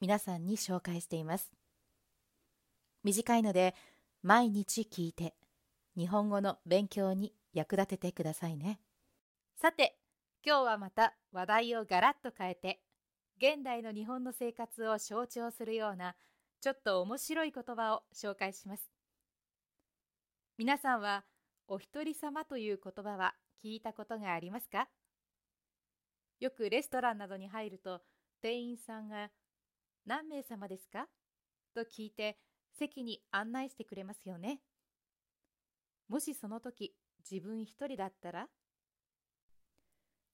皆さんに紹介しています。短いので毎日聞いて日本語の勉強に役立ててくださいね。さて、今日はまた話題をガラッと変えて現代の日本の生活を象徴するようなちょっと面白い言葉を紹介します。皆さんはお一人様という言葉は聞いたことがありますか？よくレストランなどに入ると店員さんが何名様ですか？と聞いて席に案内してくれますよね。もしその時自分一人だったら？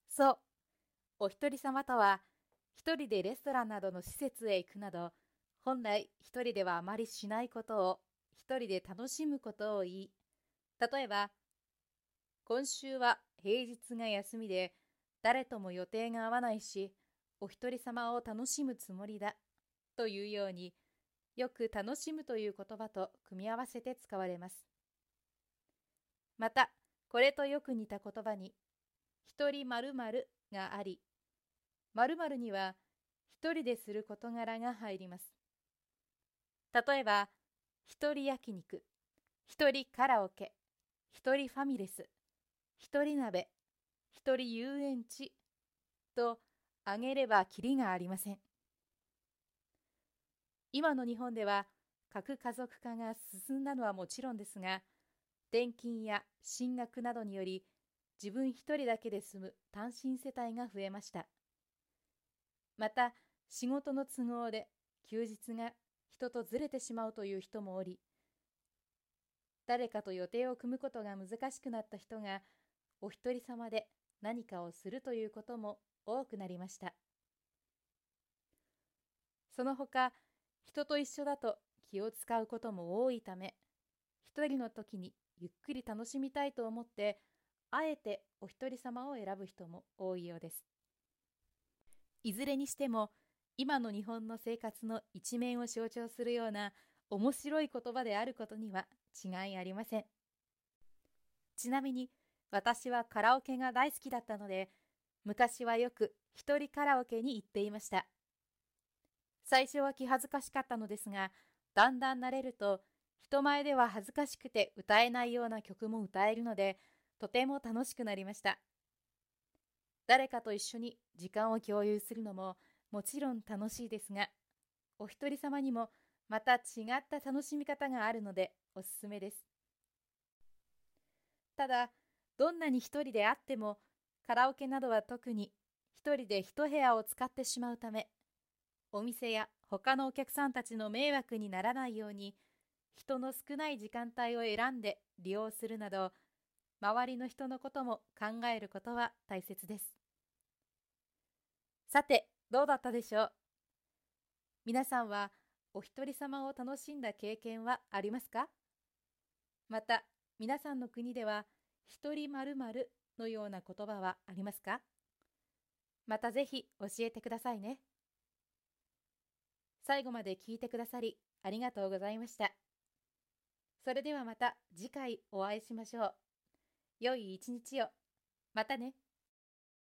そう、お一人様とは一人でレストランなどの施設へ行くなど本来一人ではあまりしないことを一人で楽しむことを言い例えば今週は平日が休みで誰とも予定が合わないしお一人様を楽しむつもりだ。というようによく楽しむという言葉と組み合わせて使われます。また、これとよく似た言葉に、一人〇〇があり、〇〇には一人でする事柄が入ります。例えば、一人焼肉、一人カラオケ、一人ファミレス、一人鍋、一人遊園地と挙げればきりがありません。今の日本では核家族化が進んだのはもちろんですが転勤や進学などにより自分一人だけで住む単身世帯が増えました。また仕事の都合で休日が人とずれてしまうという人もおり誰かと予定を組むことが難しくなった人がお一人様で何かをするということも多くなりました。その他人と一緒だと気を使うことも多いため一人の時にゆっくり楽しみたいと思ってあえてお一人様を選ぶ人も多いようです。いずれにしても今の日本の生活の一面を象徴するような面白い言葉であることには違いありません。ちなみに私はカラオケが大好きだったので昔はよく一人カラオケに行っていました。最初は気恥ずかしかったのですが、だんだん慣れると、人前では恥ずかしくて歌えないような曲も歌えるので、とても楽しくなりました。誰かと一緒に時間を共有するのももちろん楽しいですが、お一人様にもまた違った楽しみ方があるのでおすすめです。ただ、どんなに一人であっても、カラオケなどは特に一人で一部屋を使ってしまうため、お店や他のお客さんたちの迷惑にならないように人の少ない時間帯を選んで利用するなど周りの人のことも考えることは大切です。さてどうだったでしょう？皆さんはお一人様を楽しんだ経験はありますか？また皆さんの国では一人まるのような言葉はありますか？またぜひ教えてくださいね。最後まで聞いてくださりありがとうございました。それではまた次回お会いしましょう。良い一日を。またね。